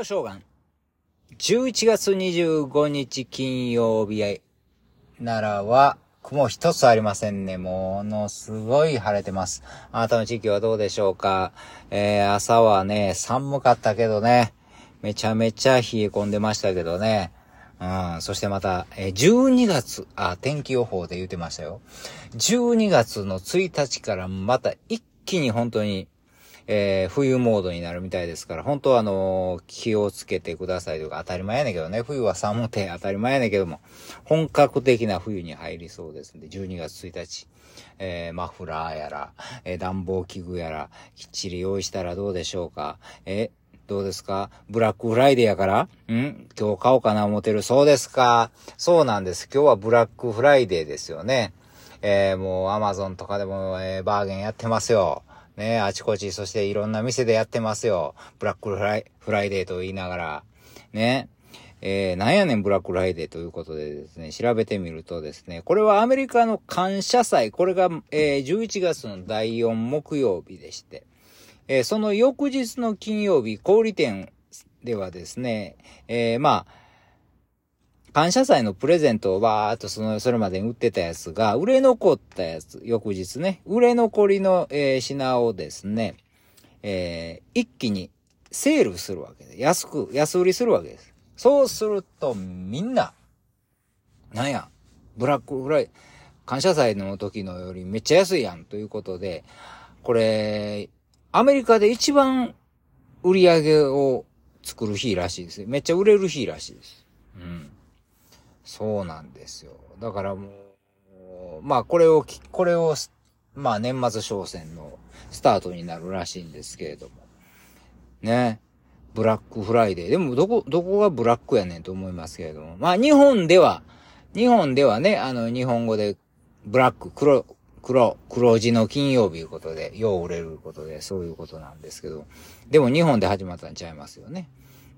オショーガン。11月25日金曜日、奈良は雲一つありませんね。ものすごい晴れてます。あなたの地域はどうでしょうか？えー、朝はね、寒かったけどね、めちゃめちゃ冷え込んでましたけどね。うん、そしてまた、えー、12月、あ、天気予報で言ってましたよ。12月の1日からまた一気に本当にえー、冬モードになるみたいですから、本当はあの、気をつけてくださいというか、当たり前やねんけどね、冬は寒くて当たり前やねんけども、本格的な冬に入りそうですんで、12月1日、えー、マフラーやら、え暖房器具やら、きっちり用意したらどうでしょうか。えどうですか？ブラックフライデーやからん？今日買おうかな思ってる。そうですか？そうなんです。今日はブラックフライデーですよね。えー、もうアマゾンとかでも、えー、バーゲンやってますよ。ね、あちこち、そしていろんな店でやってますよ。ブラックフライフライデーと言いながら。ね。えー、なんやねんブラックフライデーということでですね、調べてみるとですね、これはアメリカの感謝祭、これが、えー、11月の第4木曜日でして、えー、その翌日の金曜日、小売店ではですね、えー、まあ、感謝祭のプレゼントをバーっとその、それまでに売ってたやつが、売れ残ったやつ、翌日ね、売れ残りの、えー、品をですね、えー、一気にセールするわけで、安く、安売りするわけです。そうすると、みんな、なんや、ブラックフライ、感謝祭の時のよりめっちゃ安いやん、ということで、これ、アメリカで一番売り上げを作る日らしいです。めっちゃ売れる日らしいです。うん。そうなんですよ。だからもう、まあこれを、これを、まあ年末商戦のスタートになるらしいんですけれども。ね。ブラックフライデー。でもどこ、どこがブラックやねんと思いますけれども。まあ日本では、日本ではね、あの日本語でブラック、黒、黒、黒字の金曜日いうことで、よう売れることで、そういうことなんですけど。でも日本で始まったんちゃいますよね。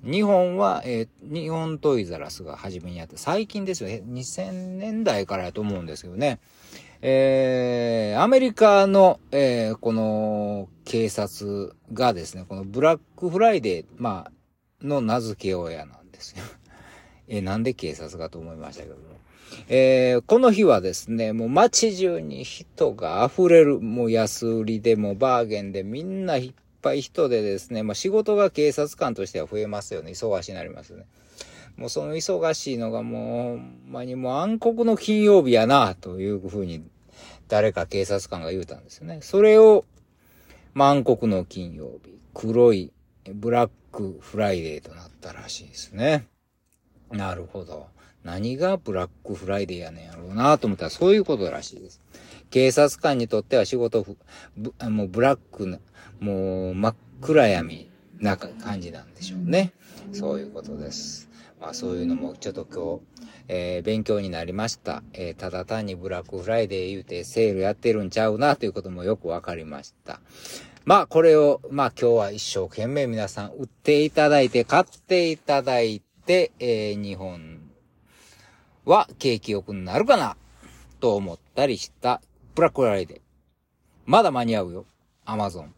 日本は、えー、日本トイザラスが初めにやって、最近ですよ。2000年代からやと思うんですけどね。えー、アメリカの、えー、この警察がですね、このブラックフライデー、まあ、の名付け親なんですよ。えー、なんで警察かと思いましたけども。えー、この日はですね、もう街中に人が溢れる、もう安売りでもバーゲンでみんなぱい人でですね、まあ、仕事が警察官としては増えますよね。忙しになりますね。もうその忙しいのがもう、まにもう暗黒の金曜日やな、というふうに誰か警察官が言うたんですよね。それを、まあ、暗黒の金曜日、黒いブラックフライデーとなったらしいですね。なるほど。何がブラックフライデーやねんやろうなと思ったらそういうことらしいです。警察官にとっては仕事、もうブラックな、もう真っ暗闇な感じなんでしょうね。そういうことです。まあそういうのもちょっと今日、えー、勉強になりました。えー、ただ単にブラックフライデー言うてセールやってるんちゃうなということもよくわかりました。まあこれを、まあ今日は一生懸命皆さん売っていただいて、買っていただいて、えー、日本は景気良くなるかなと思ったりしたブラックフライデー。まだ間に合うよ。アマゾン。